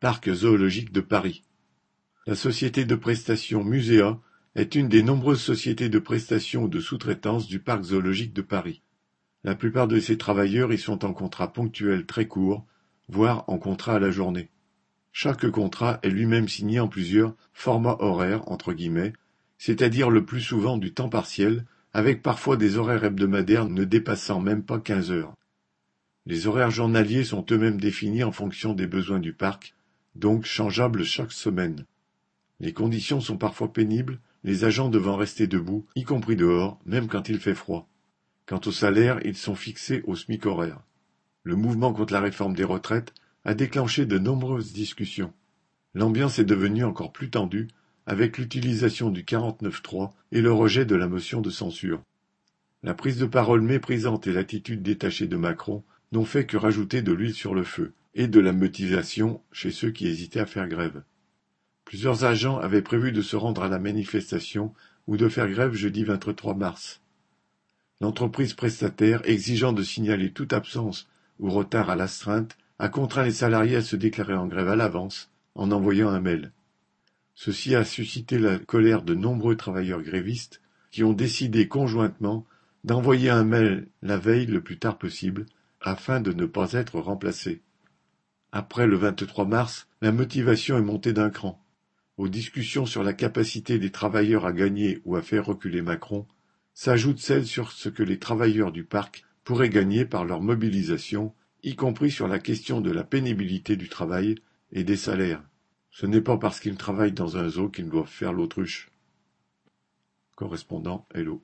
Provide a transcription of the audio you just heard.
Parc zoologique de Paris. La société de prestation Muséa est une des nombreuses sociétés de prestation ou de sous-traitance du Parc zoologique de Paris. La plupart de ces travailleurs y sont en contrat ponctuel très court, voire en contrat à la journée. Chaque contrat est lui-même signé en plusieurs formats horaires entre guillemets, c'est-à-dire le plus souvent du temps partiel, avec parfois des horaires hebdomadaires ne dépassant même pas quinze heures. Les horaires journaliers sont eux-mêmes définis en fonction des besoins du parc, donc changeables chaque semaine. Les conditions sont parfois pénibles, les agents devant rester debout, y compris dehors, même quand il fait froid. Quant aux salaires, ils sont fixés au SMIC horaire. Le mouvement contre la réforme des retraites a déclenché de nombreuses discussions. L'ambiance est devenue encore plus tendue avec l'utilisation du 49.3 et le rejet de la motion de censure. La prise de parole méprisante et l'attitude détachée de Macron n'ont fait que rajouter de l'huile sur le feu et de la motivation chez ceux qui hésitaient à faire grève. Plusieurs agents avaient prévu de se rendre à la manifestation ou de faire grève jeudi 23 mars. L'entreprise prestataire, exigeant de signaler toute absence ou retard à l'astreinte, a contraint les salariés à se déclarer en grève à l'avance en envoyant un mail. Ceci a suscité la colère de nombreux travailleurs grévistes qui ont décidé conjointement d'envoyer un mail la veille le plus tard possible afin de ne pas être remplacés. Après le 23 mars, la motivation est montée d'un cran. Aux discussions sur la capacité des travailleurs à gagner ou à faire reculer Macron, s'ajoute celle sur ce que les travailleurs du parc pourraient gagner par leur mobilisation, y compris sur la question de la pénibilité du travail et des salaires. Ce n'est pas parce qu'ils travaillent dans un zoo qu'ils doivent faire l'autruche. Correspondant Hello.